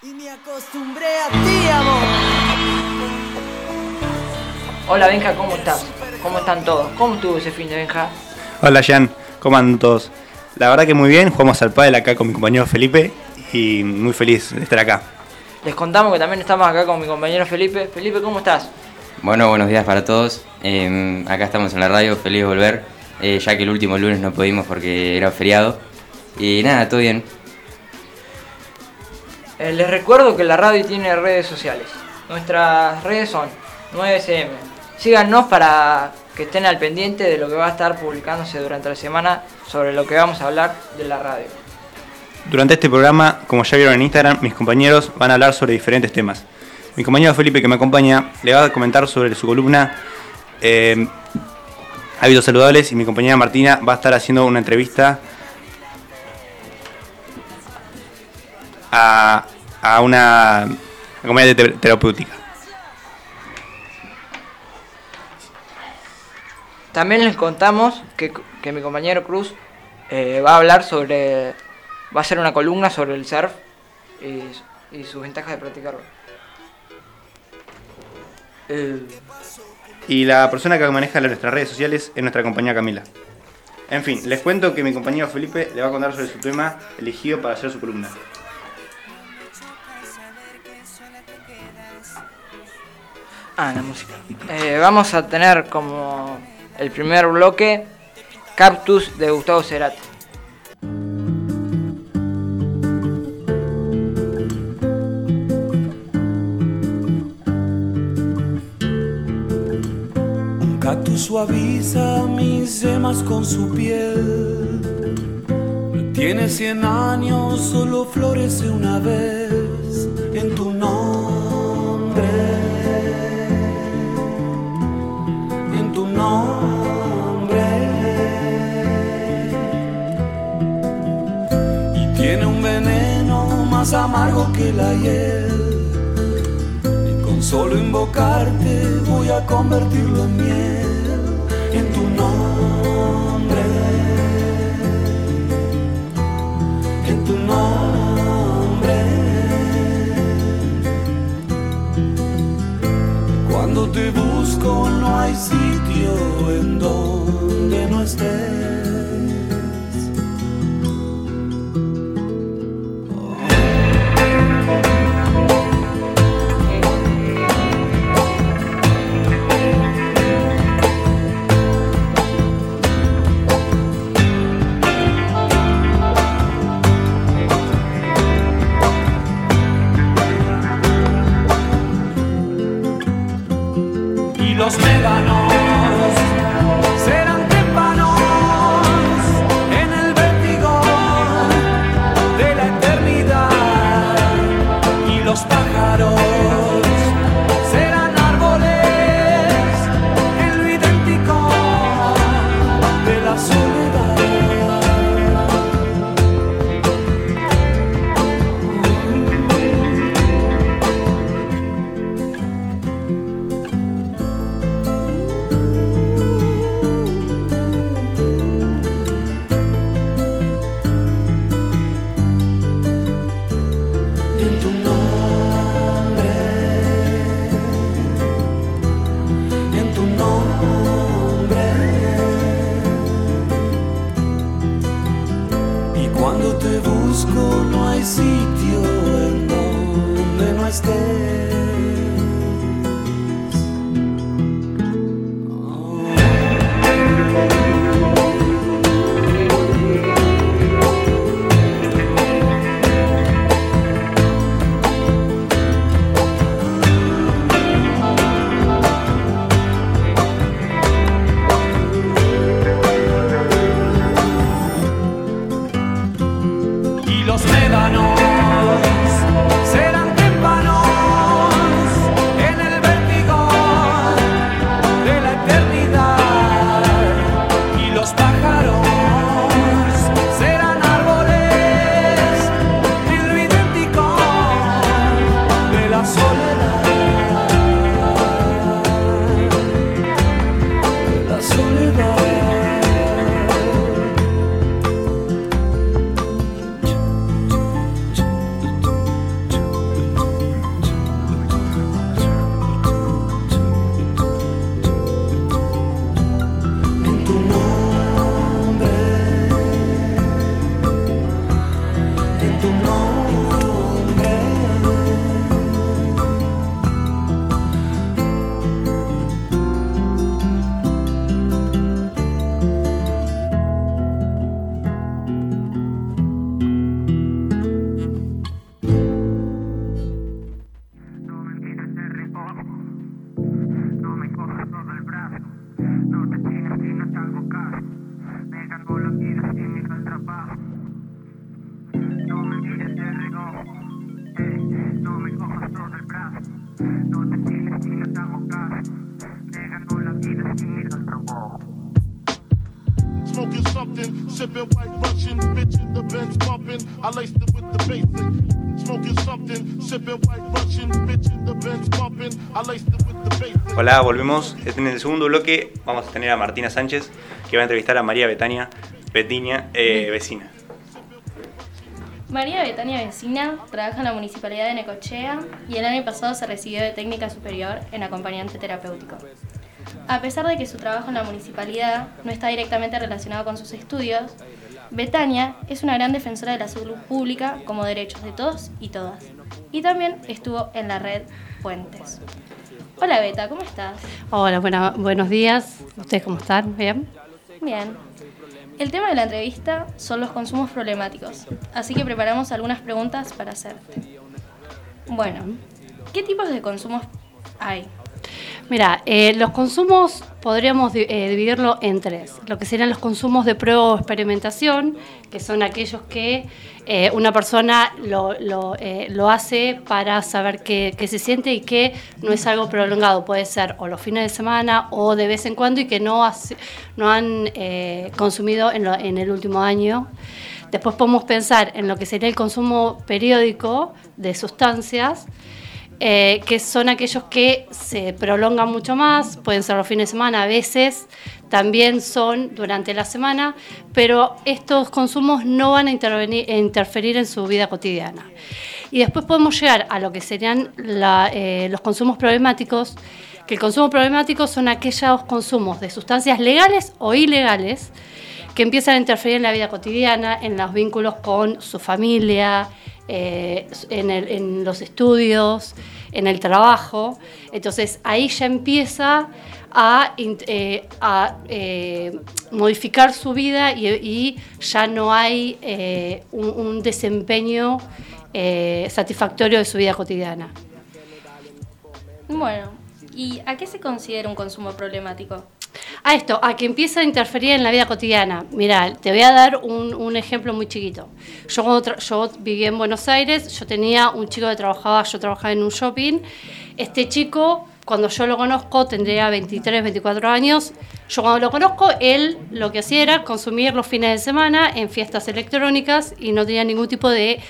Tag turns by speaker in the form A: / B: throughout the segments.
A: Y me acostumbré a ti, amor.
B: Hola Benja, ¿cómo estás? ¿Cómo están todos? ¿Cómo estuvo ese fin de Benja?
C: Hola Jan, ¿cómo andan todos? La verdad que muy bien, jugamos al pádel acá con mi compañero Felipe y muy feliz de estar acá.
B: Les contamos que también estamos acá con mi compañero Felipe. Felipe, ¿cómo estás?
D: Bueno, buenos días para todos. Eh, acá estamos en la radio, feliz de volver, eh, ya que el último lunes no pudimos porque era feriado. Y nada, todo bien.
B: Eh, les recuerdo que la radio tiene redes sociales. Nuestras redes son 9SM. Síganos para que estén al pendiente de lo que va a estar publicándose durante la semana sobre lo que vamos a hablar de la radio.
C: Durante este programa, como ya vieron en Instagram, mis compañeros van a hablar sobre diferentes temas. Mi compañero Felipe, que me acompaña, le va a comentar sobre su columna eh, Hábitos Saludables y mi compañera Martina va a estar haciendo una entrevista a, a una comedia te- terapéutica.
B: También les contamos que, que mi compañero Cruz eh, va a hablar sobre. va a hacer una columna sobre el surf y, y sus ventajas de practicarlo. Eh,
C: Y la persona que maneja nuestras redes sociales es nuestra compañera Camila. En fin, les cuento que mi compañero Felipe le va a contar sobre su tema elegido para hacer su columna.
B: Ah, la música. Eh, vamos a tener como el primer bloque Cactus de Gustavo Cerati.
E: Un cactus suaviza mis yemas con su piel. Tiene cien años, solo florece una vez en tu nombre. Amargo que la hiel. Y con solo invocarte voy a convertirlo en miel en tu nombre. En tu nombre. Cuando te busco no hay sitio en donde no estés.
F: Smoking something, sipping white Russian, bitch in the Benz bumping. I laced it with the basic. Smoking something, sipping white Russian, bitch in the Benz bumping. I laced it with the basic.
C: Hola, volvemos. En el segundo bloque vamos a tener a Martina Sánchez, que va a entrevistar a María Betania, Betinia, eh, vecina.
G: María Betania Vecina trabaja en la Municipalidad de Necochea y el año pasado se recibió de técnica superior en acompañante terapéutico. A pesar de que su trabajo en la municipalidad no está directamente relacionado con sus estudios, Betania es una gran defensora de la salud pública como derechos de todos y todas. Y también estuvo en la red Puentes. Hola Beta, ¿cómo estás?
H: Hola, buenos días. ¿Ustedes cómo están? ¿Bien?
G: Bien. El tema de la entrevista son los consumos problemáticos, así que preparamos algunas preguntas para hacerte. Bueno, ¿qué tipos de consumos hay?
H: Mira, eh, los consumos podríamos eh, dividirlo en tres. Lo que serían los consumos de prueba o experimentación, que son aquellos que eh, una persona lo, eh, hace para saber qué, se siente y que no es algo prolongado. Puede ser o los fines de semana o de vez en cuando y que no, hace- no han consumido en, lo- en el último año. Después podemos pensar en lo que sería el consumo periódico de sustancias, eh, que son aquellos que se prolongan mucho más, pueden ser los fines de semana, a veces también son durante la semana, pero estos consumos no van a intervenir- interferir en su vida cotidiana. Y después podemos llegar a lo que serían la- eh, los consumos problemáticos, que el consumo problemático son aquellos consumos de sustancias legales o ilegales que empiezan a interferir en la vida cotidiana, en los vínculos con su familia, eh, en, los estudios, en el trabajo. Entonces ahí ya empieza a, eh, eh, modificar su vida y, ya no hay un, un desempeño satisfactorio de su vida cotidiana.
G: Bueno, ¿y a qué se considera un consumo problemático?
H: A esto, a que empieza a interferir en la vida cotidiana. Mira, te voy a dar un, un ejemplo muy chiquito. Yo vivía en Buenos Aires, yo tenía un chico que trabajaba, yo trabajaba en un shopping. Este chico, cuando yo lo conozco, tendría 23, 24 años. Yo cuando lo conozco, él lo que hacía era consumir los fines de semana en fiestas electrónicas y no tenía ningún tipo de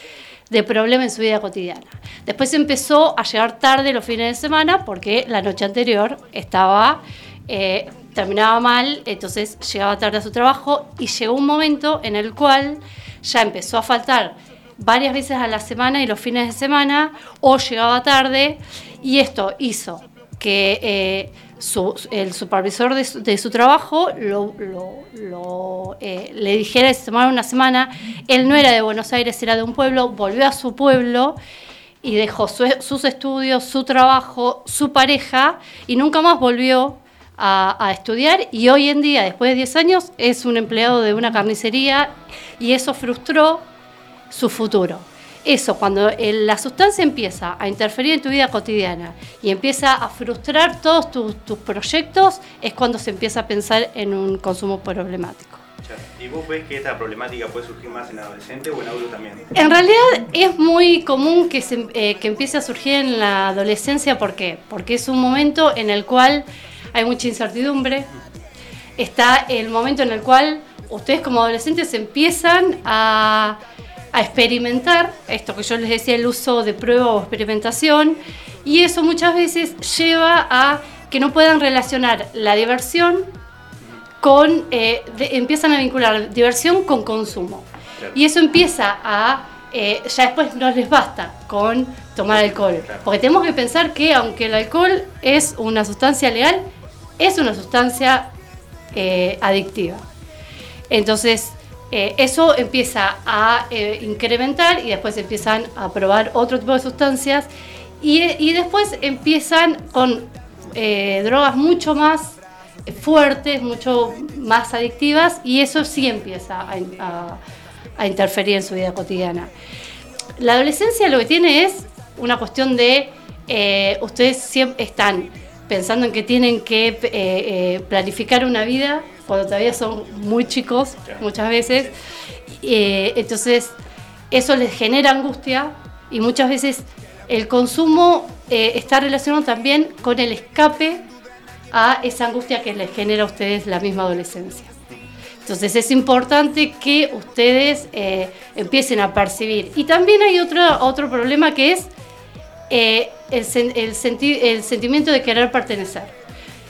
H: de problema en su vida cotidiana. Después empezó a llegar tarde los fines de semana porque la noche anterior estaba, eh, terminaba mal, entonces llegaba tarde a su trabajo y llegó un momento en el cual ya empezó a faltar varias veces a la semana y los fines de semana o llegaba tarde y esto hizo que eh, el supervisor de su, trabajo lo, eh, le dijera que se tomara una semana. Él no era de Buenos Aires, era de un pueblo, volvió a su pueblo y dejó su- sus estudios, su trabajo, su pareja y nunca más volvió a, a estudiar y hoy en día, después de 10 años, es un empleado de una carnicería y eso frustró su futuro. Eso, cuando el- la sustancia empieza a interferir en tu vida cotidiana y empieza a frustrar todos tus, tus proyectos, es cuando se empieza a pensar en un consumo problemático.
C: ¿Y vos ves que esta problemática puede surgir más en adolescente o en adulto también?
H: En realidad es muy común que, se- eh, que empiece a surgir en la adolescencia, ¿por qué? Porque es un momento en el cual hay mucha incertidumbre, está el momento en el cual ustedes como adolescentes empiezan a, a experimentar, esto que yo les decía, el uso de prueba o experimentación, y eso muchas veces lleva a que no puedan relacionar la diversión con, eh, de- empiezan a vincular diversión con consumo.
C: Claro.
H: Y eso empieza a, eh, ya después no les basta con tomar alcohol. Porque tenemos que pensar que aunque el alcohol es una sustancia legal, es una sustancia eh, adictiva. Entonces, eh, eso empieza a eh, incrementar y después empiezan a probar otro tipo de sustancias y, y después empiezan con drogas mucho más fuertes, mucho más adictivas y eso sí empieza a, interferir en su vida cotidiana. La adolescencia lo que tiene es una cuestión de ustedes siempre están pensando en que tienen que eh, eh, planificar una vida cuando todavía son muy chicos muchas veces. Eh, entonces eso les genera angustia y muchas veces el consumo eh, está relacionado también con el escape a esa angustia que les genera a ustedes la misma adolescencia. Entonces es importante que ustedes eh, empiecen a percibir. Y también hay otro, otro problema que es eh, el, el, el sentimiento de querer pertenecer.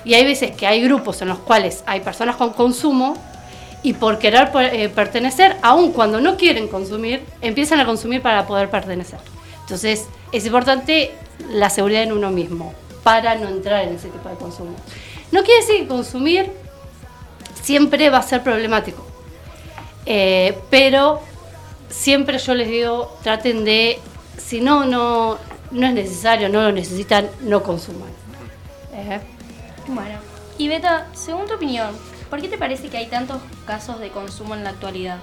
H: Y hay veces que hay grupos en los cuales hay personas con consumo y por querer eh, pertenecer, aun cuando no quieren consumir, empiezan a consumir para poder pertenecer. Entonces es importante la seguridad en uno mismo para no entrar en ese tipo de consumo. No quiere decir que consumir siempre va a ser problemático, eh, pero siempre yo les digo, traten de, si no, no, no es necesario, no lo necesitan, no consuman.
G: Eh. Bueno, y Beta, según tu opinión, ¿por qué te parece que hay tantos casos de consumo en la actualidad?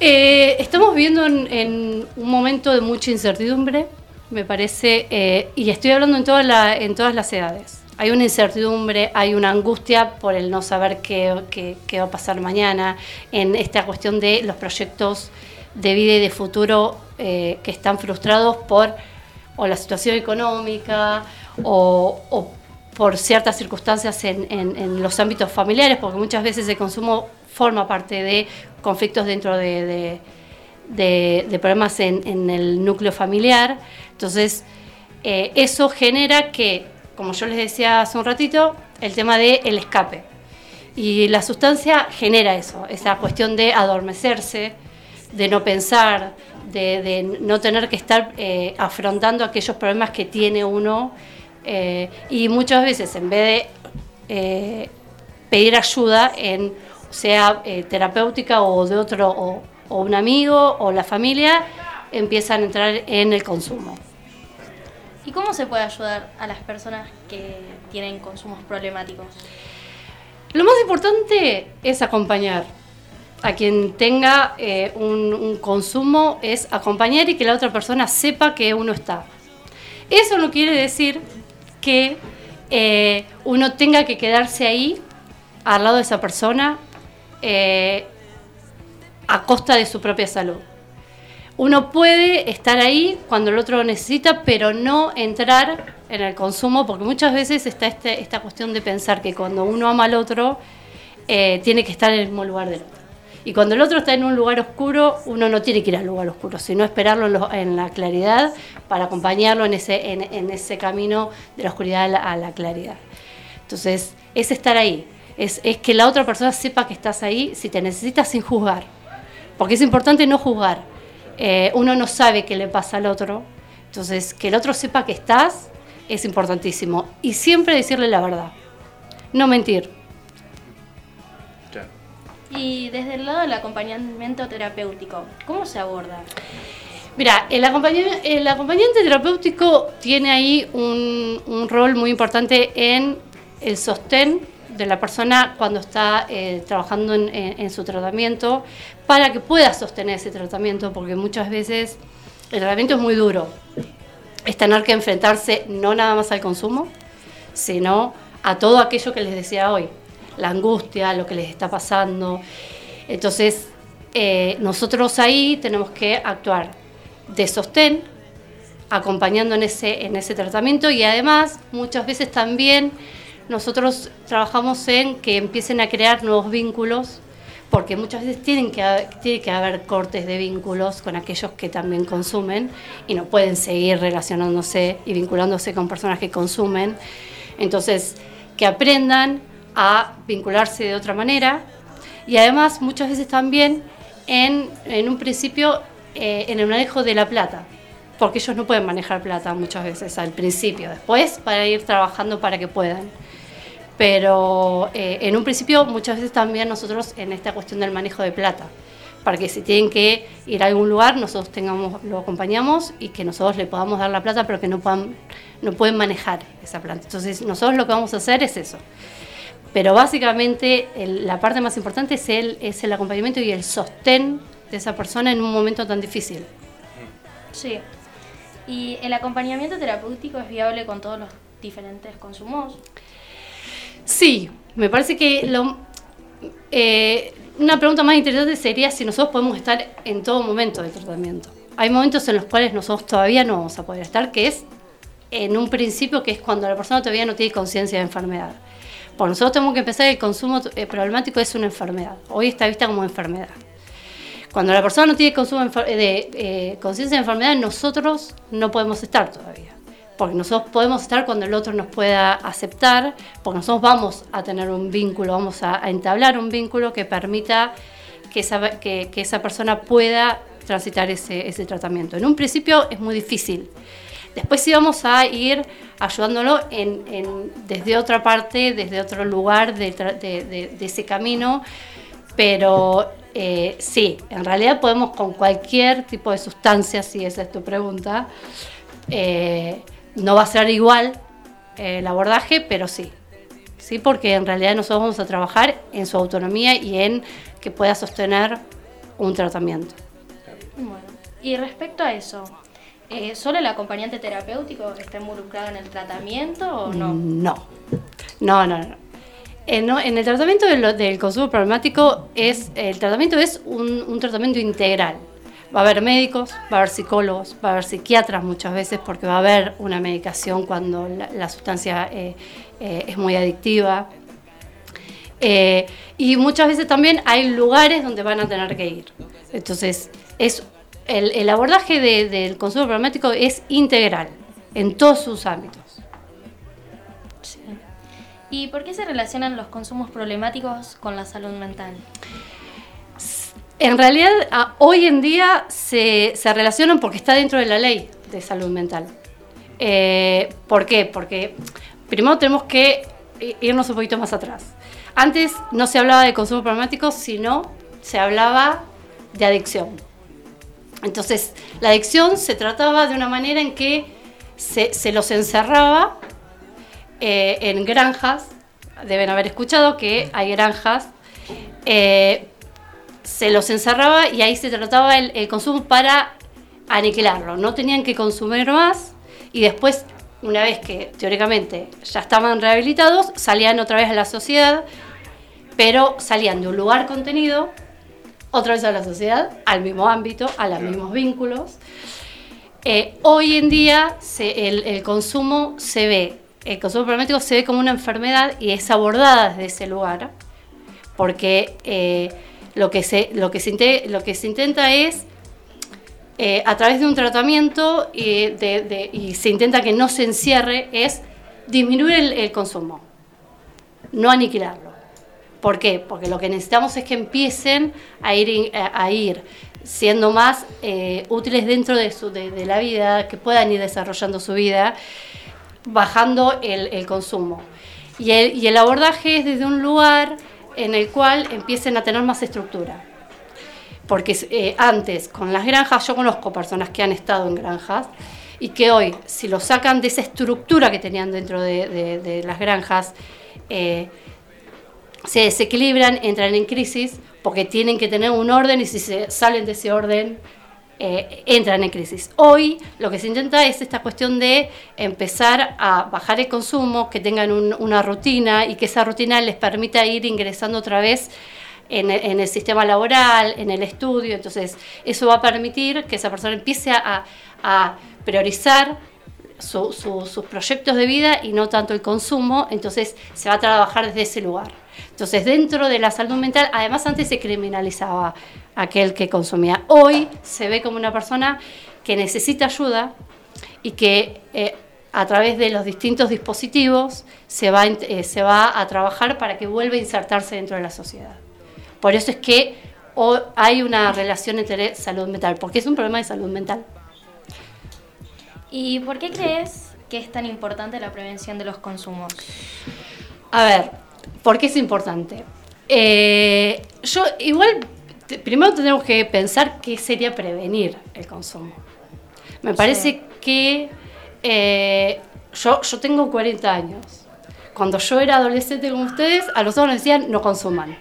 H: Eh, estamos viviendo en, en, un momento de mucha incertidumbre, me parece, eh, y estoy hablando en, toda la, en todas las edades. Hay una incertidumbre, hay una angustia por el no saber qué, qué, qué va a pasar mañana, en esta cuestión de los proyectos de vida y de futuro eh, que están frustrados por o la situación económica o, por ciertas circunstancias en, los ámbitos familiares, porque muchas veces el consumo forma parte de conflictos dentro de, de, problemas en, el núcleo familiar. Entonces, eh, eso genera que, como yo les decía hace un ratito, el tema del el escape. Y la sustancia genera eso, esa cuestión de adormecerse, de no pensar, de, de no tener que estar eh, afrontando aquellos problemas que tiene uno. Eh, y muchas veces, en vez de eh, pedir ayuda, en, sea terapéutica o de otro, o, o, un amigo o la familia, empiezan a entrar en el consumo.
G: ¿Y cómo se puede ayudar a las personas que tienen consumos problemáticos?
H: Lo más importante es acompañar a quien tenga eh, un, consumo es acompañar y que la otra persona sepa que uno está. Eso no quiere decir que eh, uno tenga que quedarse ahí al lado de esa persona eh, a costa de su propia salud. Uno puede estar ahí cuando el otro lo necesita, pero no entrar en el consumo, porque muchas veces está este, esta cuestión de pensar que cuando uno ama al otro, tiene que estar en el mismo lugar del otro. Y cuando el otro está en un lugar oscuro, uno no tiene que ir al lugar oscuro, sino esperarlo en, la claridad para acompañarlo en ese, camino de la oscuridad a la, claridad. Entonces, es estar ahí, es, es que la otra persona sepa que estás ahí si te necesitas sin juzgar. Porque es importante no juzgar. Eh, uno no sabe qué le pasa al otro. Entonces, que el otro sepa que estás es importantísimo. Y siempre decirle la verdad. No mentir
G: y desde el lado del acompañamiento terapéutico, ¿cómo se aborda?
H: Mira, el, acompañamiento, el acompañante terapéutico tiene ahí un, rol muy importante en el sostén de la persona cuando está eh, trabajando en, en, su tratamiento para que pueda sostener ese tratamiento, porque muchas veces el tratamiento es muy duro. Es tener que enfrentarse no nada más al consumo, sino a todo aquello que les decía hoy, la angustia, lo que les está pasando. Entonces, eh, nosotros ahí tenemos que actuar de sostén, acompañando en ese, en ese tratamiento y además muchas veces también nosotros trabajamos en que empiecen a crear nuevos vínculos, porque muchas veces tienen que, que haber cortes de vínculos con aquellos que también consumen y no pueden seguir relacionándose y vinculándose con personas que consumen. Entonces, que aprendan a vincularse de otra manera y además muchas veces también en, en un principio eh, en el manejo de la plata, porque ellos no pueden manejar plata muchas veces al principio, después para ir trabajando para que puedan. Pero eh, en un principio muchas veces también nosotros en esta cuestión del manejo de plata, para que si tienen que ir a algún lugar, nosotros tengamos, lo acompañamos y que nosotros le podamos dar la plata, pero que no, puedan, no pueden manejar esa plata. Entonces nosotros lo que vamos a hacer es eso. Pero básicamente el, la parte más importante es el, es el acompañamiento y el sostén de esa persona en un momento tan difícil.
G: Sí. ¿Y el acompañamiento terapéutico es viable con todos los diferentes consumos?
H: Sí, me parece que lo, eh, una pregunta más interesante sería si nosotros podemos estar en todo momento de tratamiento. hay momentos en los cuales nosotros todavía no vamos a poder estar, que es en un principio, que es cuando la persona todavía no tiene conciencia de enfermedad. Por nosotros tenemos que empezar el consumo eh, problemático es una enfermedad. Hoy está vista como enfermedad. Cuando la persona no tiene consumo de eh, conciencia de enfermedad, nosotros no podemos estar todavía. Porque nosotros podemos estar cuando el otro nos pueda aceptar, porque nosotros vamos a tener un vínculo, vamos a, entablar un vínculo que permita que esa, que, esa persona pueda transitar ese, ese tratamiento. En un principio es muy difícil. Después sí vamos a ir ayudándolo en, desde otra parte, desde otro lugar de, de ese camino, pero eh, sí, en realidad podemos con cualquier tipo de sustancia, si esa es tu pregunta, eh, no va a ser igual eh, el abordaje, pero sí. Sí, porque en realidad nosotros vamos a trabajar en su autonomía y en que pueda sostener un tratamiento.
G: Bueno, y respecto a eso, ¿solo el acompañante terapéutico está involucrado en el tratamiento o no?
H: No, no, no, no. En, el tratamiento del, consumo problemático es el tratamiento es un, tratamiento integral. Va a haber médicos, va a haber psicólogos, va a haber psiquiatras muchas veces porque va a haber una medicación cuando la, sustancia eh, eh, es muy adictiva. Eh, y muchas veces también hay lugares donde van a tener que ir. Entonces, es, el, abordaje del consumo problemático es integral en todos sus ámbitos.
G: ¿Y por qué se relacionan los consumos problemáticos con la salud mental?
H: En realidad, hoy en día se, relacionan porque está dentro de la ley de salud mental. Eh, ¿Por qué? Porque primero tenemos que irnos un poquito más atrás. Antes no se hablaba de consumo problemático, sino se hablaba de adicción. Entonces, la adicción se trataba de una manera en que se, los encerraba eh, en granjas, deben haber escuchado que hay granjas, eh, se los encerraba y ahí se trataba el, consumo para aniquilarlo. No tenían que consumir más y después, una vez que teóricamente ya estaban rehabilitados, salían otra vez a la sociedad, pero salían de un lugar contenido, otra vez a la sociedad, al mismo ámbito, a los mismos vínculos. Eh, hoy en día el, consumo se ve el consumo problemático se ve como una enfermedad y es abordada desde ese lugar, porque eh, lo, que se, lo, que se, lo que se intenta es, eh, a través de un tratamiento y, y, se intenta que no se encierre, es disminuir el, consumo, no aniquilarlo. ¿Por qué? Porque lo que necesitamos es que empiecen a ir, a ir siendo más eh, útiles dentro de, su, de la vida, que puedan ir desarrollando su vida bajando el, consumo. Y el, abordaje es desde un lugar en el cual empiecen a tener más estructura. Porque eh, antes, con las granjas, yo conozco personas que han estado en granjas y que hoy, si lo sacan de esa estructura que tenían dentro de, las granjas, eh, se desequilibran, entran en crisis, porque tienen que tener un orden y si se salen de ese orden, eh, entran en crisis. Hoy lo que se intenta es esta cuestión de empezar a bajar el consumo, que tengan una rutina y que esa rutina les permita ir ingresando otra vez en, el sistema laboral, en el estudio. Entonces, eso va a permitir que esa persona empiece a, priorizar sus proyectos de vida y no tanto el consumo, entonces se va a trabajar desde ese lugar. Entonces, dentro de la salud mental, además antes se criminalizaba aquel que consumía. Hoy se ve como una persona que necesita ayuda y que eh, a través de los distintos dispositivos se va, eh, se va a trabajar para que vuelva a insertarse dentro de la sociedad. Por eso es que hay una relación entre salud mental, porque es un problema de salud mental.
G: ¿Y por qué crees que es tan importante la prevención de los consumos?
H: A ver, ¿por qué es importante? Eh, yo igual primero tenemos que pensar qué sería prevenir el consumo. Me parece que eh, yo, yo tengo 40 años. Cuando yo era adolescente como ustedes, a nosotros nos decían no consuman.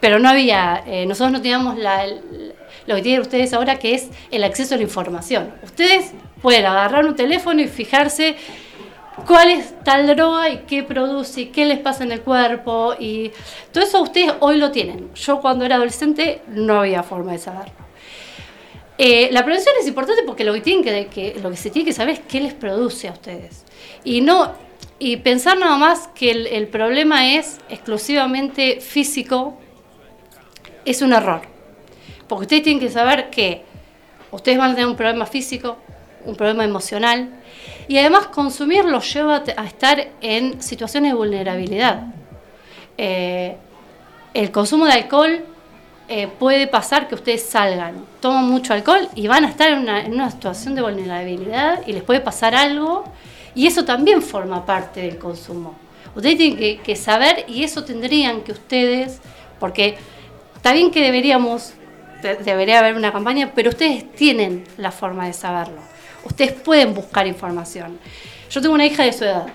H: Pero no había, eh, nosotros no teníamos la, lo que tienen ustedes ahora, que es el acceso a la información. Ustedes pueden agarrar un teléfono y fijarse cuál es tal droga y qué produce y qué les pasa en el cuerpo y todo eso ustedes hoy lo tienen. Yo cuando era adolescente no había forma de saberlo. Eh, la prevención es importante porque lo que, tienen que, que- lo que se tiene que saber es qué les produce a ustedes. Y no y pensar nada más que el, el problema es exclusivamente físico es un error. Porque ustedes tienen que saber que ustedes van a tener un problema físico, un problema emocional, y además consumir los lleva a estar en situaciones de vulnerabilidad. Eh, el consumo de alcohol eh, puede pasar que ustedes salgan, toman mucho alcohol y van a estar en una, situación de vulnerabilidad y les puede pasar algo y eso también forma parte del consumo. Ustedes tienen que, que saber y eso tendrían que ustedes, porque está bien que deberíamos, de- debería haber una campaña, pero ustedes tienen la forma de saberlo. Ustedes pueden buscar información. Yo tengo una hija de su edad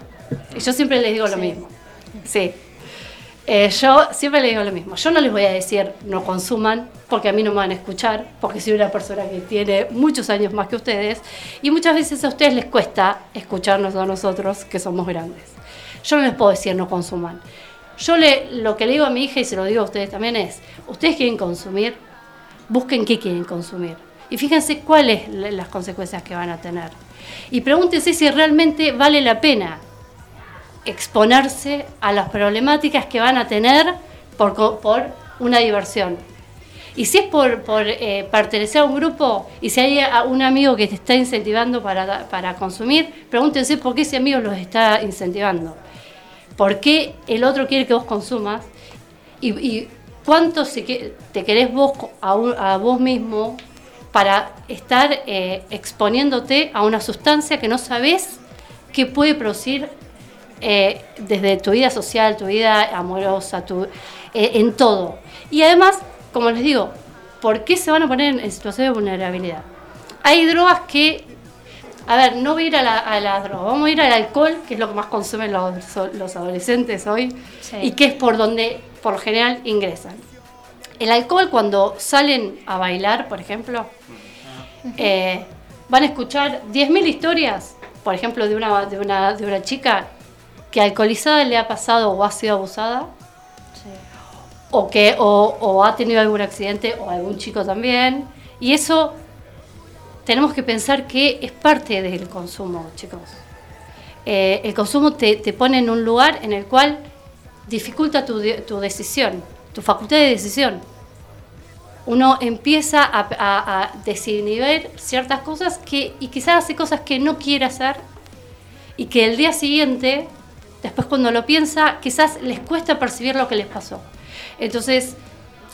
H: y yo siempre les digo lo mismo. Sí. Eh, yo siempre les digo lo mismo. Yo no les voy a decir no consuman, porque a mí no me van a escuchar, porque soy una persona que tiene muchos años más que ustedes, y muchas veces a ustedes les cuesta escucharnos a nosotros, que somos grandes. Yo no les puedo decir no consuman. Yo le, lo que le digo a mi hija, y se lo digo a ustedes también, es, ustedes quieren consumir, busquen qué quieren consumir. Y fíjense cuáles la- las consecuencias que van a tener. Y pregúntense si realmente vale la pena exponerse a las problemáticas que van a tener por, por una diversión. Y si es por, por, eh, pertenecer a un grupo y si hay un amigo que te está incentivando para, para consumir, pregúntense por qué ese amigo los está incentivando. ¿Por qué el otro quiere que vos consumas? ¿Y, cuánto te querés vos a vos mismo para estar eh, exponiéndote a una sustancia que no sabés qué puede producir eh, desde tu vida social, tu vida amorosa, tu, eh, en todo. Y además, como les digo, ¿por qué se van a poner en, en situación de vulnerabilidad? Hay drogas que, a ver, no voy a ir a la, a la droga, vamos a ir al alcohol, que es lo que más consumen los, los adolescentes hoy,
G: Sí.
H: y que es por donde por lo general ingresan. El alcohol cuando salen a bailar, por ejemplo, eh, van a escuchar 10.000 historias, por ejemplo, de una, de, una, de una chica que alcoholizada le ha pasado o ha sido abusada, o, que, o, o ha tenido algún accidente, o algún chico también. Y eso tenemos que pensar que es parte del consumo, chicos. Eh, el consumo te, te pone en un lugar en el cual dificulta tu, tu decisión, tu facultad de decisión uno empieza a, a, a desinhibir ciertas cosas que, y quizás hace cosas que no quiere hacer y que el día siguiente, después cuando lo piensa, quizás les cuesta percibir lo que les pasó. Entonces,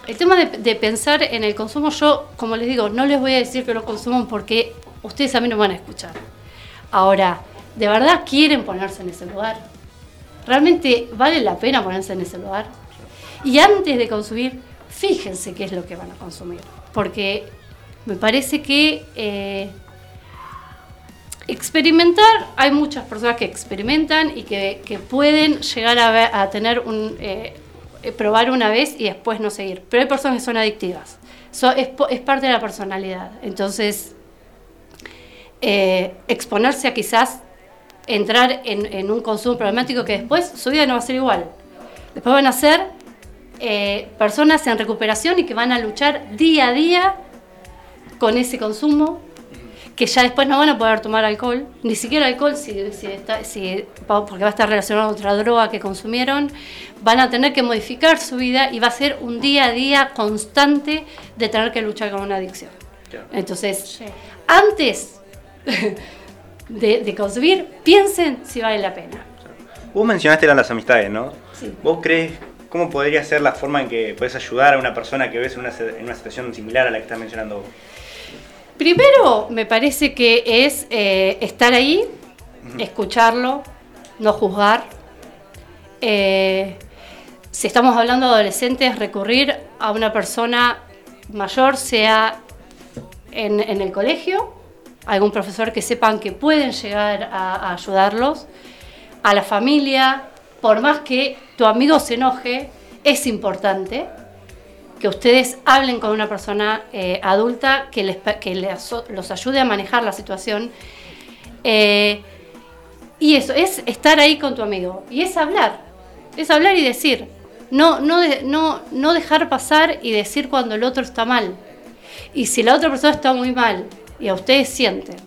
H: el tema de, pensar en el consumo, yo, como les digo, no les voy a decir que lo consuman porque ustedes a mí no van a escuchar. Ahora, ¿de verdad quieren ponerse en ese lugar? ¿Realmente vale la pena ponerse en ese lugar? Y antes de consumir, fíjense qué es lo que van a consumir. Porque me parece que eh, experimentar, hay muchas personas que experimentan y que, que pueden llegar a, ver- a tener un... eh, probar una vez y después no seguir. Pero hay personas que son adictivas. So- es, es parte de la personalidad. Entonces, eh, exponerse a quizás entrar en, en un consumo problemático que después su vida no va a ser igual. Después van a ser eh, personas en recuperación y que van a luchar día a día con ese consumo, que ya después no van a poder tomar alcohol, ni siquiera alcohol, si, si está- si- porque va a estar relacionado a otra droga que consumieron, van a tener que modificar su vida y va a ser un día a día constante de tener que luchar con una adicción. Entonces, antes de, de consumir, piensen si vale la pena.
C: Vos mencionaste eran las amistades, ¿no?
H: Sí.
C: ¿Vos crees cómo podría ser la forma en que puedes ayudar a una persona que ves en una, se- en una situación similar a la que estás mencionando vos?
H: Primero, me parece que es eh, estar ahí, escucharlo, no juzgar. Eh, si estamos hablando de adolescentes, recurrir a una persona mayor, sea en, en el colegio, algún profesor que sepan que pueden llegar a, a ayudarlos, a la familia, por más que tu amigo se enoje, es importante que ustedes hablen con una persona eh, adulta que, les, que les- los ayude a manejar la situación. Eh, y eso, es estar ahí con tu amigo. Y es hablar. Es hablar y decir. No, no, no, no dejar pasar y decir cuando el otro está mal. Y si la otra persona está muy mal y a ustedes sienten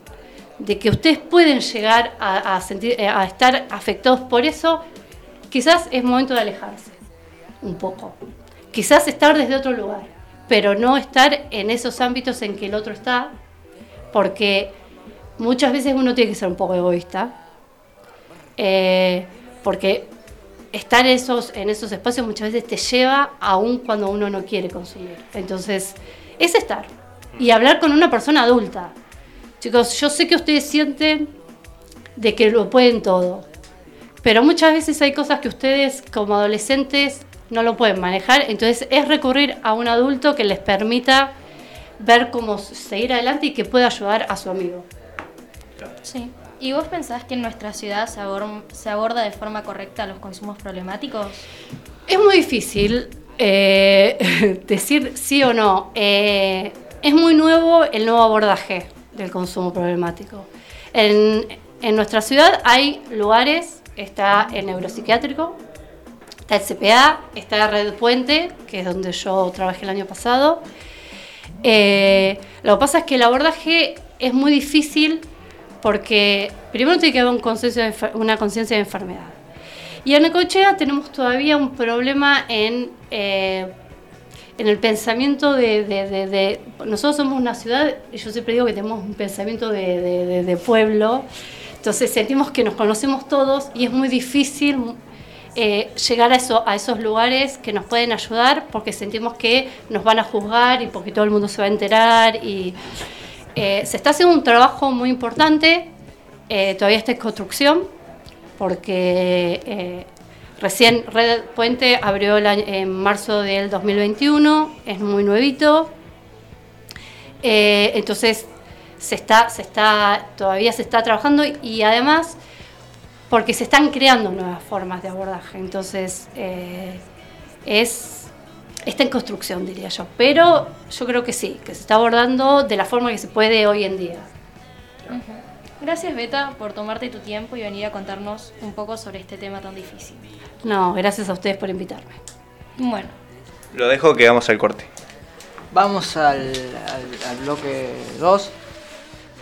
H: de que ustedes pueden llegar a sentir, eh, a estar afectados por eso, quizás es momento de alejarse un poco. Quizás estar desde otro lugar, pero no estar en esos ámbitos en que el otro está, porque muchas veces uno tiene que ser un poco egoísta, eh, porque estar esos, en esos espacios muchas veces te lleva aún cuando uno no quiere consumir. Entonces, es estar y hablar con una persona adulta. Chicos, yo sé que ustedes sienten de que lo pueden todo, pero muchas veces hay cosas que ustedes como adolescentes no lo pueden manejar, entonces es recurrir a un adulto que les permita ver cómo seguir adelante y que pueda ayudar a su amigo.
G: Sí. ¿Y vos pensás que en nuestra ciudad se, abor- se aborda de forma correcta los consumos problemáticos?
H: Es muy difícil eh, decir sí o no. Eh, es muy nuevo el nuevo abordaje del consumo problemático. En, en nuestra ciudad hay lugares, está el neuropsiquiátrico, está el CPA, está Red Puente, que es donde yo trabajé el año pasado. Eh, lo que pasa es que el abordaje es muy difícil porque primero tiene que haber un consenso de una conciencia de enfermedad. Y en Necochea tenemos todavía un problema en, eh, en el pensamiento de, de- de- de- Nosotros somos una ciudad, yo siempre digo que tenemos un pensamiento de pueblo, entonces sentimos que nos conocemos todos y es muy difícil eh, llegar a, eso, a esos lugares que nos pueden ayudar porque sentimos que nos van a juzgar y porque todo el mundo se va a enterar y eh, se está haciendo un trabajo muy importante, eh, todavía está en construcción porque eh, recién Red Puente abrió el año- en marzo del 2021, es muy nuevito, Eh, entonces se está, se está, todavía se está trabajando y además porque se están creando nuevas formas de abordaje. Entonces, eh, es, está en construcción, diría yo. Pero yo creo que sí, que se está abordando de la forma que se puede hoy en día.
G: Gracias, Beta, por tomarte tu tiempo y venir a contarnos un poco sobre este tema tan difícil.
H: No, gracias a ustedes por invitarme.
G: Bueno,
C: Lo dejo que vamos al corte.
B: Vamos al, al- al bloque 2.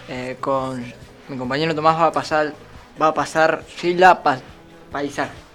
B: Eh, con mi compañero Tomás va a pasar va a pasar Gilda pa, Paisaje.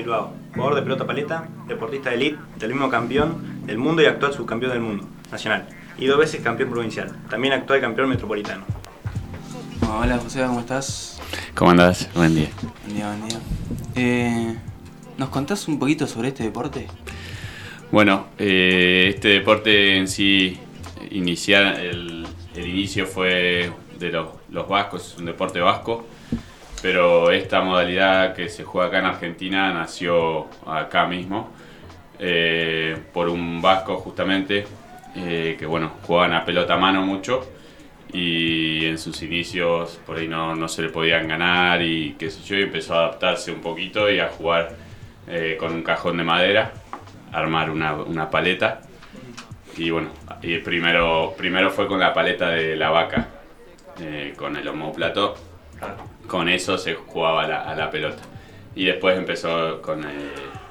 C: Bilbao, jugador de pelota paleta, deportista de elite, del mismo campeón del mundo y actual subcampeón del mundo nacional, y dos veces campeón provincial, también actual campeón metropolitano.
I: Hola José, ¿cómo estás?
J: ¿Cómo andás? Buen día.
I: Buen día, buen día. Eh, ¿Nos contás un poquito sobre este deporte?
J: Bueno, eh, este deporte en sí, iniciar, el, el inicio fue de los, los vascos, es un deporte vasco, pero esta modalidad que se juega acá en Argentina nació acá mismo eh, por un vasco justamente eh, que bueno jugaban a pelota a mano mucho y en sus inicios por ahí no, no se le podían ganar y qué sé yo y empezó a adaptarse un poquito y a jugar eh, con un cajón de madera armar una, una paleta. Y bueno y primero primero fue con la paleta de la vaca con el homóplato con eso se jugaba a la, a la pelota. Y después empezó con eh,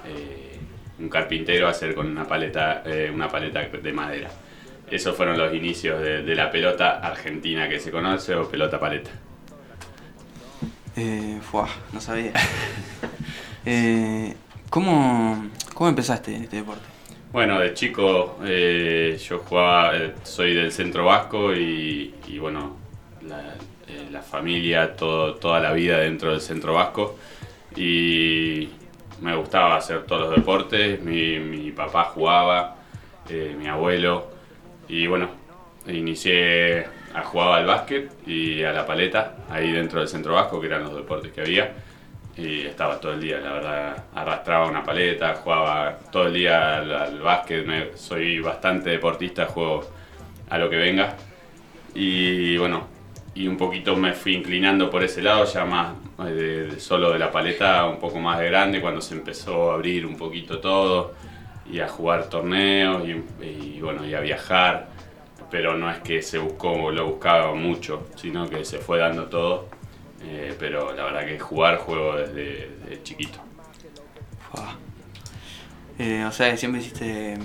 J: eh, un carpintero a hacer con una paleta, eh, una paleta de madera. Esos fueron los inicios de, de la pelota argentina que se conoce o pelota paleta.
I: Eh, fuá, no sabía. Eh, ¿cómo, ¿Cómo empezaste en este deporte?
J: Bueno, de chico eh, yo jugaba, eh, soy del centro vasco y, y bueno, la, eh, la familia, todo, toda la vida dentro del centro vasco. Y me gustaba hacer todos los deportes, mi, papá jugaba, eh, mi abuelo. Y bueno, inicié a jugar al básquet y a la paleta ahí dentro del centro vasco que eran los deportes que había. Y estaba todo el día, la verdad, arrastraba una paleta, jugaba todo el día al, al básquet, me- soy bastante deportista, juego a lo que venga. Y bueno, y un poquito me fui inclinando por ese lado, ya más eh, de, de solo de la paleta, un poco más de grande, cuando se empezó a abrir un poquito todo y a jugar torneos y, y, bueno, y a viajar, pero no es que se buscó, lo buscaba mucho, sino que se fue dando todo, eh, pero la verdad que jugar juego desde, desde chiquito.
I: Eh, o sea, que siempre hiciste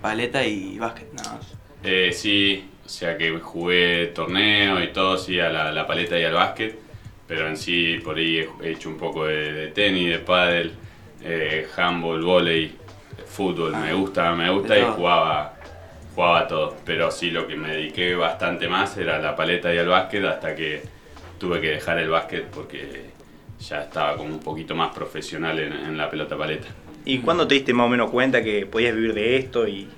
I: paleta y básquet, nada más.
J: Eh, sí, o sea que jugué torneo y todo, sí, a la, la paleta y al básquet, pero en sí por ahí he, he hecho un poco de, de tenis, de pádel, eh, handball, volei, fútbol, me gusta, me gusta y jugaba, jugaba todo, pero sí lo que me dediqué bastante más era la paleta y al básquet hasta que tuve que dejar el básquet porque ya estaba como un poquito más profesional en, en la pelota paleta.
C: ¿Y cuándo te diste más o menos cuenta que podías vivir de esto y,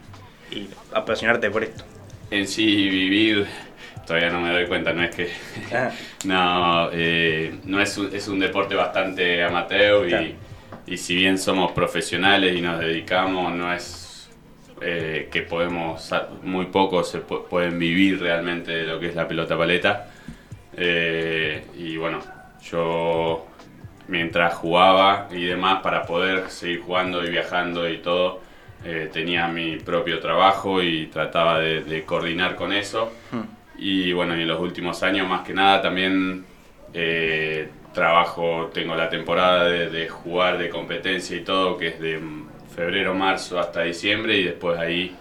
C: y apasionarte por esto?
J: En sí vivir, todavía no me doy cuenta, no es que...
C: Ah,
J: No, eh, no es un, es un deporte bastante amateur y, y si bien somos profesionales y nos dedicamos, no es eh, que podemos, muy pocos se pu- pueden vivir realmente de lo que es la pelota paleta. Eh, y bueno, yo mientras jugaba y demás para poder seguir jugando y viajando y todo, eh, tenía mi propio trabajo y trataba de, de coordinar con eso. Y bueno, y en los últimos años más que nada también eh, trabajo, tengo la temporada de, de jugar de competencia y todo, que es de febrero, marzo hasta diciembre y después ahí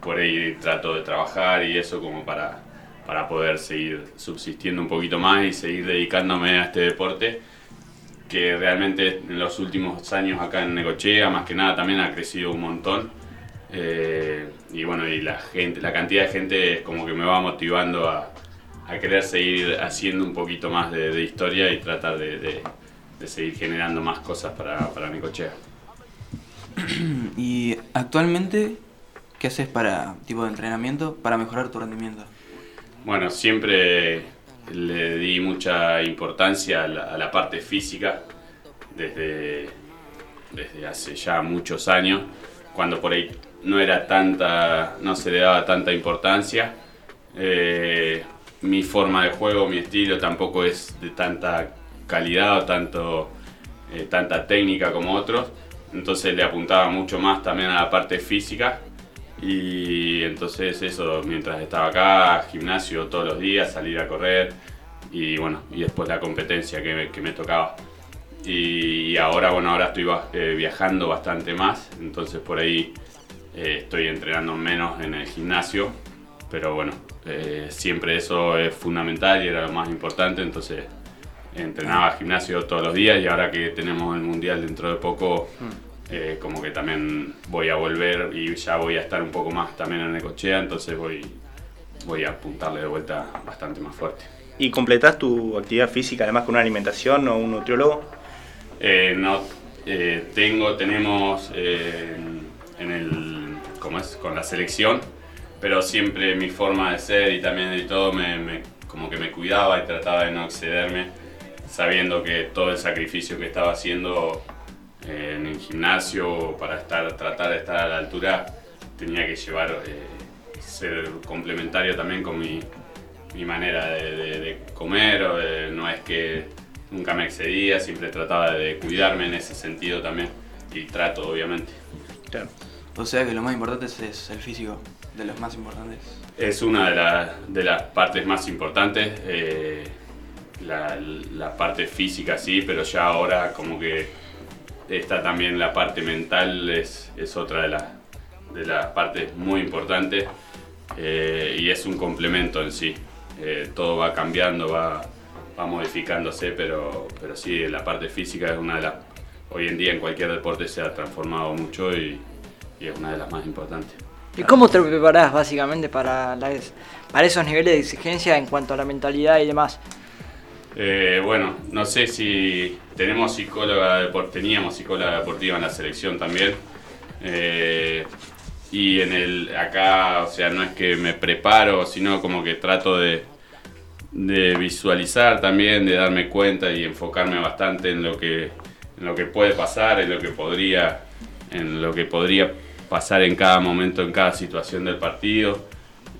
J: por ahí trato de trabajar y eso como para, para poder seguir subsistiendo un poquito más y seguir dedicándome a este deporte que realmente en los últimos años acá en Necochea, más que nada, también ha crecido un montón. Eh, y bueno, y la gente, la cantidad de gente es como que me va motivando a, a querer seguir haciendo un poquito más de, de historia y tratar de, de- de seguir generando más cosas para, para Necochea.
I: Y actualmente, ¿qué haces para tipo de entrenamiento para mejorar tu rendimiento?
J: Bueno, siempre le di mucha importancia a la, parte física desde, desde hace ya muchos años, cuando por ahí no era tanta, no se le daba tanta importancia. Eh, mi forma de juego, mi estilo tampoco es de tanta calidad o tanto, eh, tanta técnica como otros, entonces le apuntaba mucho más también a la parte física y entonces eso, mientras estaba acá, gimnasio todos los días, salir a correr y bueno, y después la competencia que me, que me tocaba. Y ahora, bueno, ahora estoy eh, viajando bastante más, entonces por ahí eh, estoy entrenando menos en el gimnasio, pero bueno, eh, siempre eso es fundamental y era lo más importante, entonces entrenaba gimnasio todos los días y ahora que tenemos el mundial dentro de poco, eh, como que también voy a volver y ya voy a estar un poco más también en Necochea, entonces voy, voy a apuntarle de vuelta bastante más fuerte.
C: ¿Y completás tu actividad física además con una alimentación o un nutriólogo?
J: Eh, no, eh, tengo, tenemos eh, en el, ¿cómo es? Con la selección, pero siempre mi forma de ser y también de todo me, me- como que me cuidaba y trataba de no excederme, sabiendo que todo el sacrificio que estaba haciendo eh, en el gimnasio para estar, tratar de estar a la altura tenía que llevar, eh, ser complementario también con mi, mi manera de, de- de comer, no es que nunca me excedía, siempre trataba de cuidarme en ese sentido también y trato obviamente.
I: O sea que lo más importante es, es el físico, de los más importantes.
J: Es una de, la- de las partes más importantes, eh, la, la parte física sí, pero ya ahora como que está también la parte mental, es, es otra de, las de las partes muy importantes eh, y es un complemento en sí. Eh, todo va cambiando, va, va modificándose, pero, pero sí, la parte física es una de las... Hoy en día en cualquier deporte se ha transformado mucho y, y es una de las más importantes.
B: ¿Y cómo te preparás básicamente para, las- para esos niveles de exigencia en cuanto a la mentalidad y demás?
J: Eh, bueno, no sé si tenemos psicóloga teníamos psicóloga deportiva en la selección también. Eh, y en el acá, o sea, no es que me preparo, sino como que trato de, visualizar también, de darme cuenta y enfocarme bastante en lo que en lo que puede pasar, en lo que podría en lo que podría pasar en cada momento, en cada situación del partido.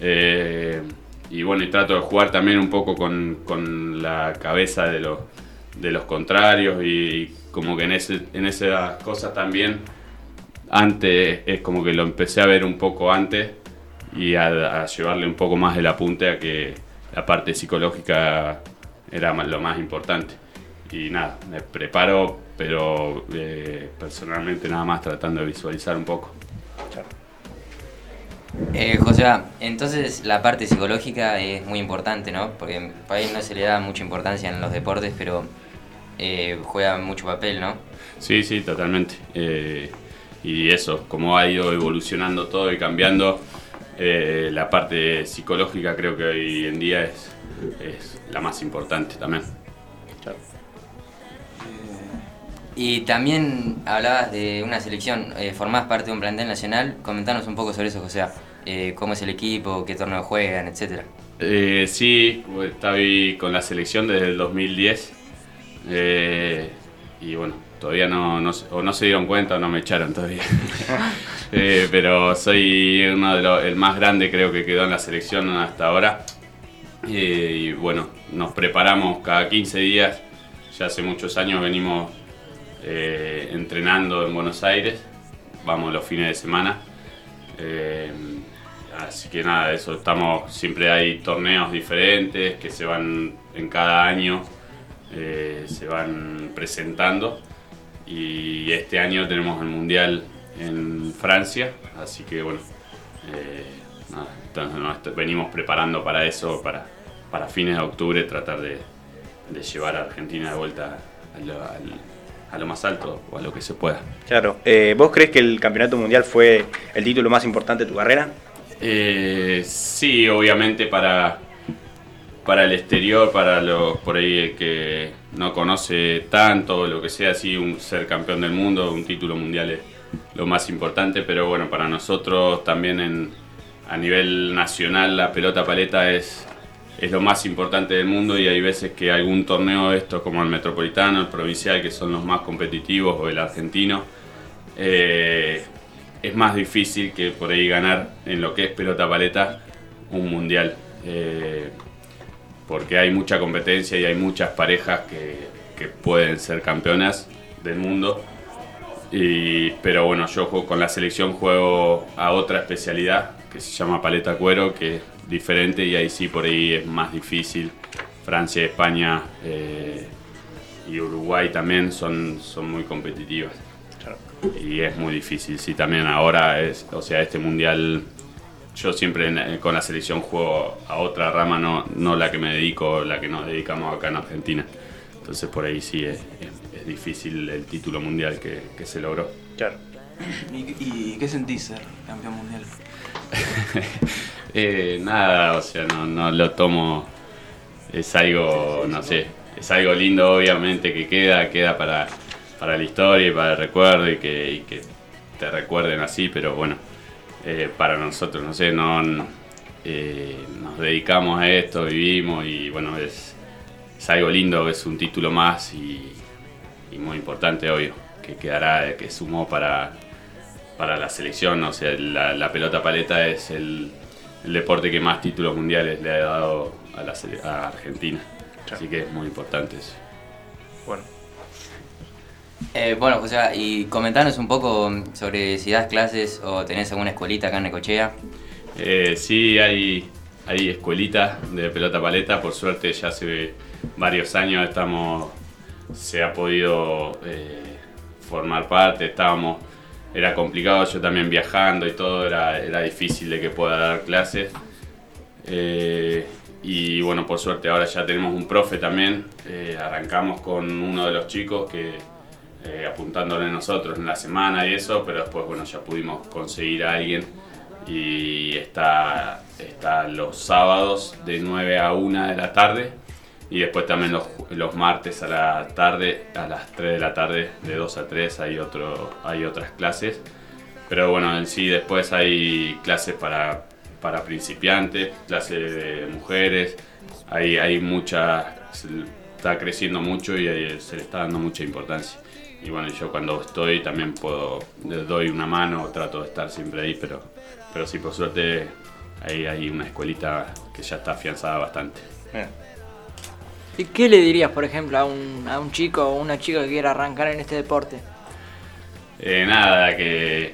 J: Eh, y bueno, y trato de jugar también un poco con, con la cabeza de los, de los contrarios y, y como que en, ese, en esas cosas también, antes es como que lo empecé a ver un poco antes y a, a llevarle un poco más el apunte a que la parte psicológica era lo más importante. Y nada, me preparo, pero eh, personalmente nada más tratando de visualizar un poco.
D: Eh, José, entonces la parte psicológica es muy importante, ¿no? Porque por ahí no se le da mucha importancia en los deportes, pero eh, juega mucho papel, ¿no?
J: Sí, sí, totalmente. Eh, y eso, como ha ido evolucionando todo y cambiando, eh, la parte psicológica creo que hoy en día es la más importante también.
D: Y también hablabas de una selección, eh, formás parte de un plantel nacional. Comentanos un poco sobre eso, José. Eh, ¿Cómo es el equipo? ¿Qué torneo juegan? Etcétera.
J: Eh, sí, estoy con la selección desde el 2010. eh, y bueno, todavía no, o no se dieron cuenta o no me echaron todavía. Eh, pero soy uno de los, el más grande creo que quedó en la selección hasta ahora. Eh, y bueno, nos preparamos cada 15 días. Ya hace muchos años venimos eh, entrenando en Buenos Aires. Vamos los fines de semana. Eh, así que nada, eso estamos. Siempre hay torneos diferentes que se van en cada año, eh, se van presentando. Y este año tenemos el mundial en Francia, así que bueno, eh, nada, entonces nos venimos preparando para eso, para, para fines de octubre tratar de, de llevar a Argentina de vuelta a lo, al- a lo más alto o a lo que se pueda.
C: Claro. Eh, ¿Vos crees que el campeonato mundial fue el título más importante de tu carrera?
J: Eh, sí, obviamente para, para el exterior, para los por ahí el que no conoce tanto, lo que sea, sí, un, ser campeón del mundo, un título mundial es lo más importante, pero bueno, para nosotros también en, a nivel nacional la pelota paleta es, es lo más importante del mundo y hay veces que algún torneo de estos como el metropolitano, el provincial, que son los más competitivos, o el argentino, eh, es más difícil que por ahí ganar en lo que es pelota paleta un mundial. Eh, porque hay mucha competencia y hay muchas parejas que, que pueden ser campeonas del mundo. Pero bueno, yo juego- con la selección juego a otra especialidad que se llama paleta cuero, que diferente y ahí sí por ahí es más difícil. Francia, España eh, y Uruguay también son, son muy competitivas. Y es muy difícil, sí, también ahora es, o sea, este mundial, yo siempre en- eh, con la selección juego a otra rama, no, no la que me dedico, la que nos dedicamos acá en Argentina. Entonces por ahí sí es, es- es difícil el título mundial que, que se logró.
C: Claro.
I: ¿Y, y qué sentís ser campeón mundial?
J: Eh, nada, o sea, no, no lo tomo. Es algo, no sé, es algo lindo, obviamente, que queda, queda para, para la historia y para el recuerdo y que, te recuerden así, pero bueno, eh, para nosotros, no sé, no, eh, nos dedicamos a esto, vivimos y bueno, es, algo lindo, es un título más y, muy importante, obvio, que quedará, que sumó para, para la selección. O sea, la pelota paleta es el, el deporte que más títulos mundiales le ha dado a, la, a Argentina. Así que es muy importante eso.
C: Bueno.
D: Eh, bueno, José, y comentanos un poco sobre si das clases o tenés alguna escuelita acá en Necochea.
J: Eh, sí, hay, hay escuelitas de pelota paleta. Por suerte, ya hace varios años estamos, se ha podido eh, formar parte. Estábamos, era complicado, yo también viajando y todo, era, era difícil de que pueda dar clases. Eh, y bueno, por suerte ahora ya tenemos un profe también. Eh, arrancamos con uno de los chicos que eh, apuntándole nosotros en la semana y eso, pero después bueno ya pudimos conseguir a alguien y está, está los sábados de 9 a 1 de la tarde y después también los, los martes a la tarde, a las 3 de la tarde, de 2 a 3 hay, otro, hay otras clases. Pero bueno, en sí después hay clases para, para principiantes, clases de mujeres, hay, hay mucha, se- está creciendo mucho y hay- se le está dando mucha importancia. Y bueno, yo cuando estoy también puedo, les doy una mano, trato de estar siempre ahí, pero, pero sí, por suerte hay, hay una escuelita que ya está afianzada bastante.
B: ¿Y qué le dirías, por ejemplo, a un, a un chico o una chica que quiera arrancar en este deporte?
J: Eh, nada, que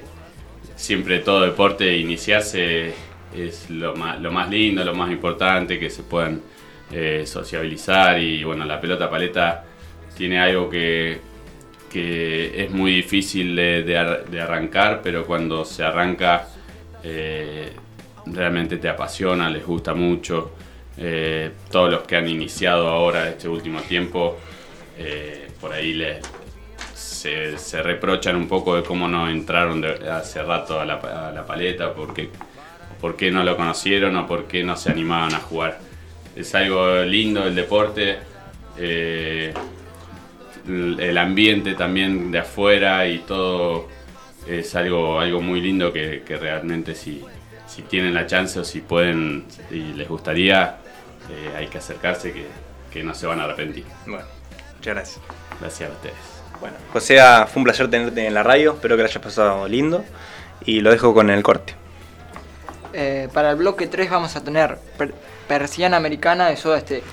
J: siempre todo deporte iniciarse es lo más, lindo, lo más importante, que se puedan eh, sociabilizar y bueno, la pelota paleta tiene algo que, que es muy difícil de, de arrancar, pero cuando se arranca eh, realmente te apasiona, les gusta mucho. Eh, todos los que han iniciado ahora este último tiempo, eh, por ahí se, reprochan un poco de cómo no entraron hace rato a la, paleta, porque, por qué no lo conocieron o por qué no se animaban a jugar. Es algo lindo el deporte, eh, el ambiente también de afuera y todo es algo, algo muy lindo que, realmente si, si tienen la chance o si pueden y les gustaría, eh, hay que acercarse que, que no se van a arrepentir.
C: Bueno, muchas gracias.
J: Gracias a ustedes.
C: Bueno, José, fue un placer tenerte en la radio, espero que lo hayas pasado lindo y lo dejo con el corte.
B: Eh, para el bloque 3 vamos a tener per- Persiana Americana de Soda Stereo.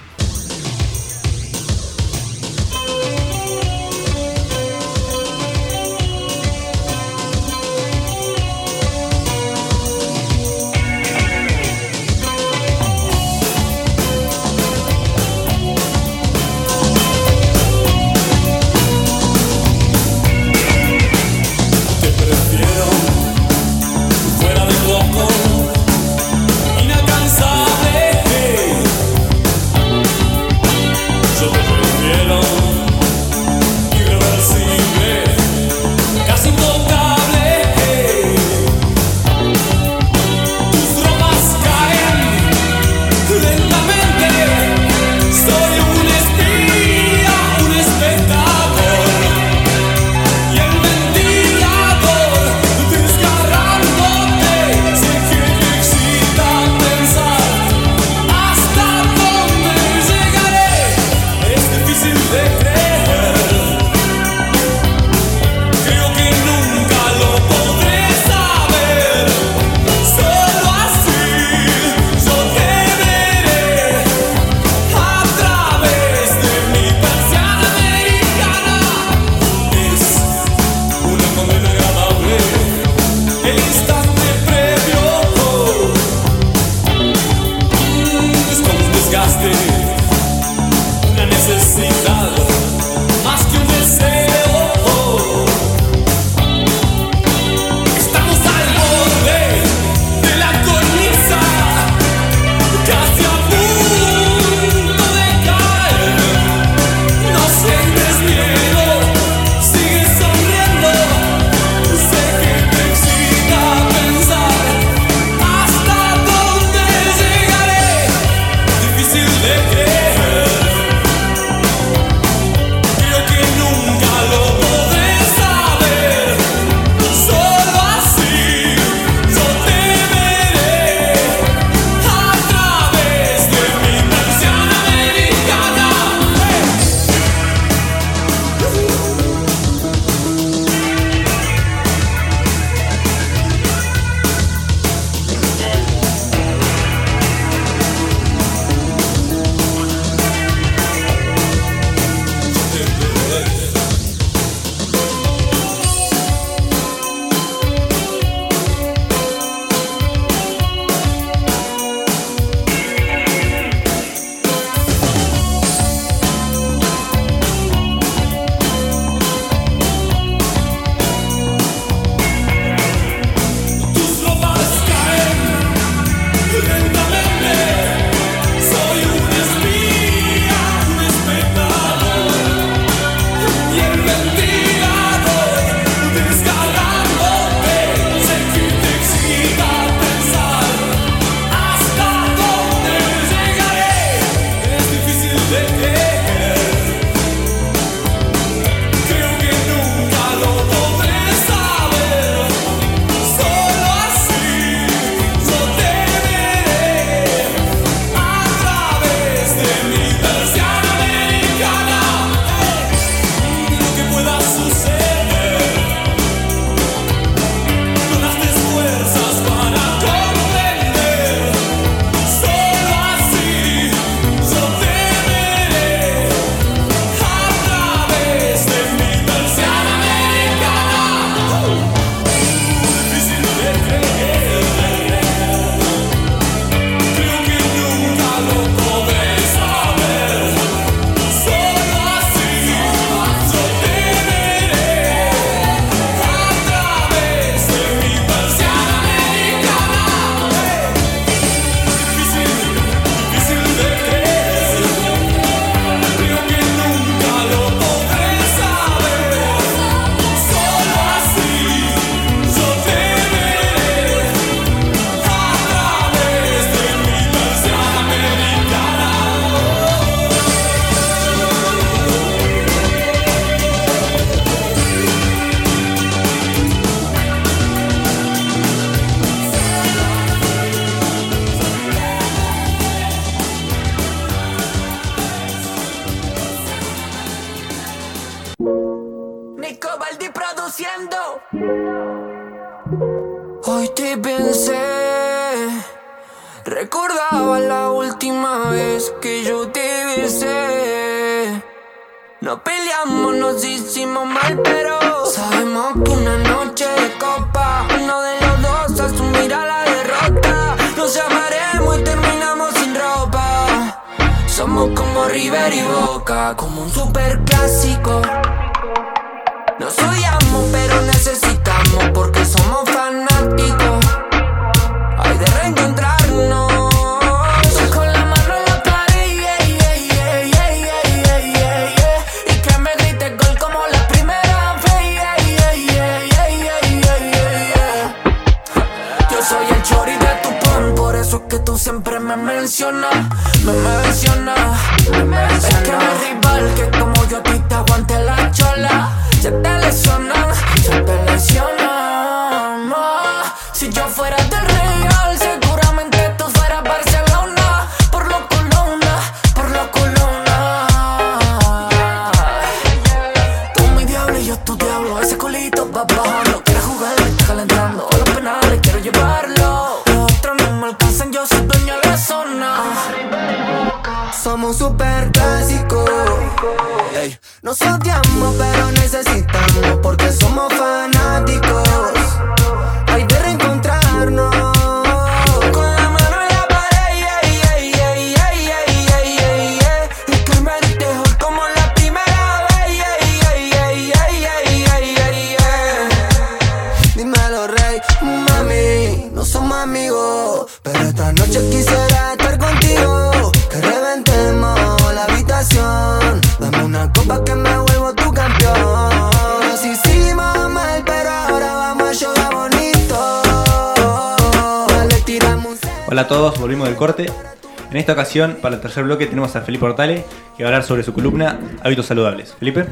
C: Para el tercer bloque, tenemos a Felipe Hortale, que va a hablar sobre su columna Hábitos Saludables. Felipe.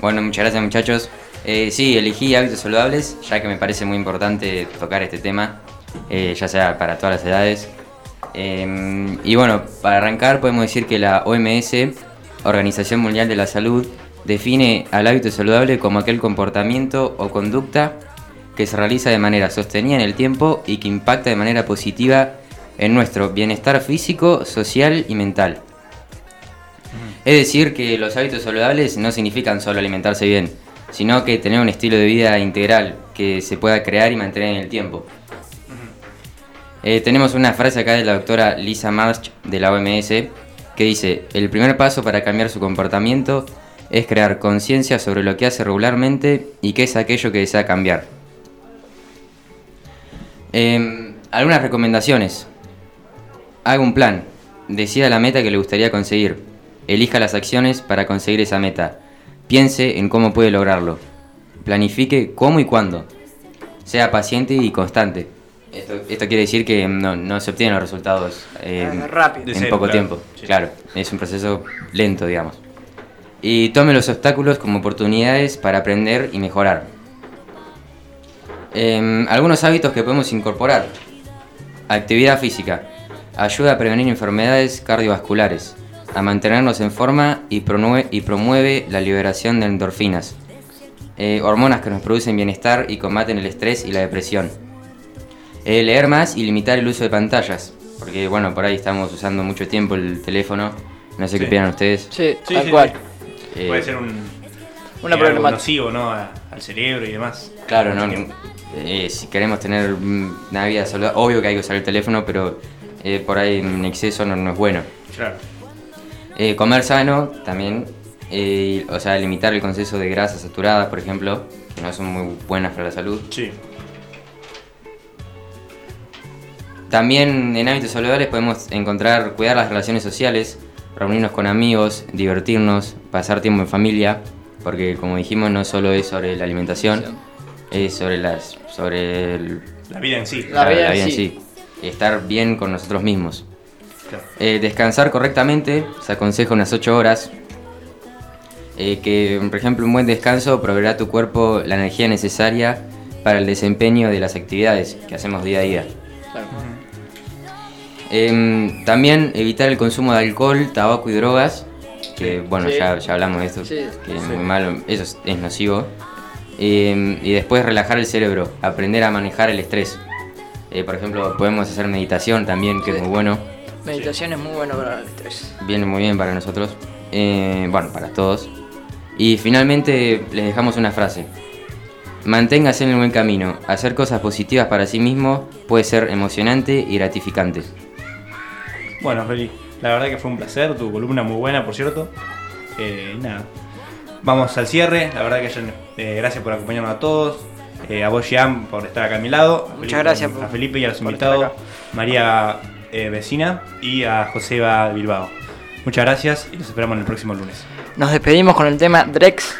D: Bueno, muchas gracias muchachos. Eh, sí, elegí hábitos saludables, ya que me parece muy importante tocar este tema, eh, ya sea para todas las edades. Eh, y bueno, para arrancar podemos decir que la OMS, Organización Mundial de la Salud, define al hábito saludable como aquel comportamiento o conducta que se realiza de manera sostenida en el tiempo y que impacta de manera positiva en nuestro bienestar físico, social y mental. Es decir, que los hábitos saludables no significan solo alimentarse bien, sino que tener un estilo de vida integral que se pueda crear y mantener en el tiempo. Eh, tenemos una frase acá de la doctora Lisa March de la OMS que dice, el primer paso para cambiar su comportamiento es crear conciencia sobre lo que hace regularmente y qué es aquello que desea cambiar. Em, algunas recomendaciones. Haga un plan. Decida la meta que le gustaría conseguir. Elija las acciones para conseguir esa meta. Piense en cómo puede lograrlo. Planifique cómo y cuándo. Sea paciente y constante. Esto, esto quiere decir que no, no se obtienen los resultados eh,
B: Ah, rápido.
D: En
C: cero,
D: poco
C: claro.
D: tiempo. Claro, es un proceso lento, digamos. Y tome los obstáculos como oportunidades para aprender y mejorar. Em, algunos hábitos que podemos incorporar. Actividad física. Ayuda a prevenir enfermedades cardiovasculares, a mantenernos en forma y promueve, y promueve la liberación de endorfinas. Eh, hormonas que nos producen bienestar y combaten el estrés y la depresión. Eh, leer más y limitar el uso de pantallas. Porque bueno, por ahí estamos usando mucho tiempo el teléfono. No sé qué opinan ustedes.
B: Sí,
C: Sí,
B: tal
C: sí,
B: cual.
D: Eh,
C: Puede ser un,
B: Una problemática.
C: nocivo, ¿no? A- al cerebro y demás.
D: Claro, ¿no? Eh, si queremos tener una vida saludable, obvio que hay que usar el teléfono, pero eh, por ahí en exceso no, no es bueno.
C: Claro.
D: Eh, comer sano también, eh, o sea, limitar el conceso de grasas saturadas, por ejemplo, que no son muy buenas para la salud.
C: Sí.
D: También en hábitos saludables podemos encontrar cuidar las relaciones sociales, reunirnos con amigos, divertirnos, pasar tiempo en familia, porque como dijimos no solo es sobre la alimentación, es sobre las sobre el-
C: La vida en sí.
B: La
D: la-
B: vida
D: la
B: en
D: vida en
B: sí.
D: sí. Estar bien con nosotros mismos.
C: Claro.
D: Eh, descansar correctamente, se aconseja unas 8 horas. Eh, que, por ejemplo, un buen descanso proveerá a tu cuerpo la energía necesaria para el desempeño de las actividades que hacemos día a día.
B: Claro.
D: Em, también evitar el consumo de alcohol, tabaco y drogas, que bueno,
B: Sí.
D: ya, ya hablamos de esto,
B: Sí.
D: que es muy malo, eso es, es nocivo. Em, y después relajar el cerebro, aprender a manejar el estrés. Eh, por ejemplo, podemos hacer meditación también, que es muy bueno.
B: Meditación es muy bueno para el estrés.
D: Viene muy bien para nosotros. Eh, bueno, para todos. Y finalmente les dejamos una frase. Manténgase en el buen camino. Hacer cosas positivas para sí mismo puede ser emocionante y gratificante.
C: Bueno, Feli, la verdad que fue un placer, tu columna muy buena, por cierto. Eh, nada, vamos al cierre. La verdad que eh, gracias por acompañarnos a todos. Eh, a vos, Jean, por estar acá a mi lado.
B: Muchas
C: Felipe-
B: gracias por-
C: A Felipe y a los invitados. María eh, Vecina y a Joseba Bilbao. Muchas gracias y los esperamos el próximo lunes.
B: Nos despedimos con el tema Drex